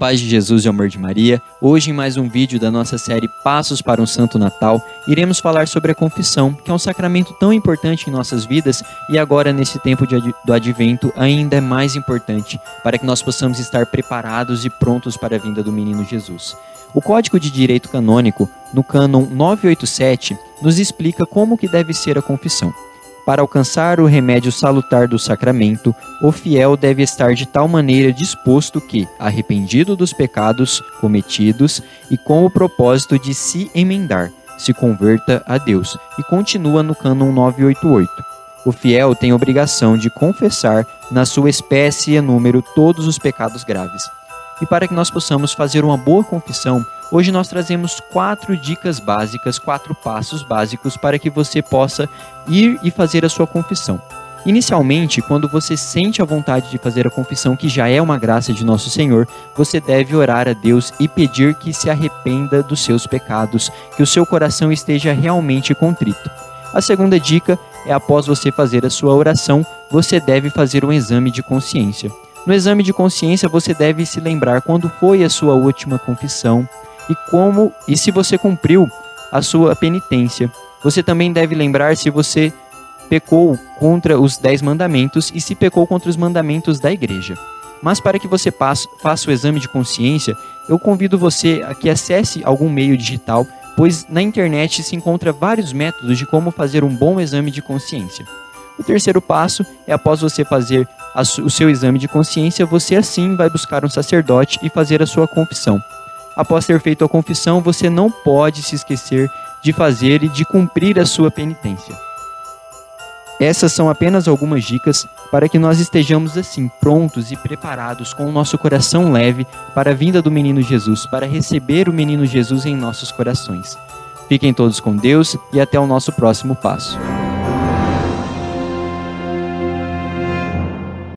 paz de Jesus e amor de Maria. Hoje, em mais um vídeo da nossa série Passos para um Santo Natal, iremos falar sobre a confissão, que é um sacramento tão importante em nossas vidas e agora, nesse tempo de, do advento, ainda é mais importante para que nós possamos estar preparados e prontos para a vinda do menino Jesus. O Código de Direito Canônico, no cânon 987, nos explica como que deve ser a confissão. Para alcançar o remédio salutar do sacramento, o fiel deve estar de tal maneira disposto que, arrependido dos pecados cometidos e com o propósito de se emendar, se converta a Deus e continua no cânon 988. O fiel tem obrigação de confessar na sua espécie e número todos os pecados graves. E para que nós possamos fazer uma boa confissão, Hoje nós trazemos quatro dicas básicas, quatro passos básicos para que você possa ir e fazer a sua confissão. Inicialmente, quando você sente a vontade de fazer a confissão, que já é uma graça de nosso Senhor, você deve orar a Deus e pedir que se arrependa dos seus pecados, que o seu coração esteja realmente contrito. A segunda dica é após você fazer a sua oração, você deve fazer um exame de consciência. No exame de consciência, você deve se lembrar quando foi a sua última confissão, e como e se você cumpriu a sua penitência. Você também deve lembrar se você pecou contra os dez mandamentos e se pecou contra os mandamentos da igreja. Mas para que você faça o exame de consciência, eu convido você a que acesse algum meio digital, pois na internet se encontra vários métodos de como fazer um bom exame de consciência. O terceiro passo é após você fazer o seu exame de consciência, você assim vai buscar um sacerdote e fazer a sua confissão após ter feito a confissão, você não pode se esquecer de fazer e de cumprir a sua penitência. Essas são apenas algumas dicas para que nós estejamos assim prontos e preparados com o nosso coração leve para a vinda do menino Jesus, para receber o menino Jesus em nossos corações. Fiquem todos com Deus e até o nosso próximo passo.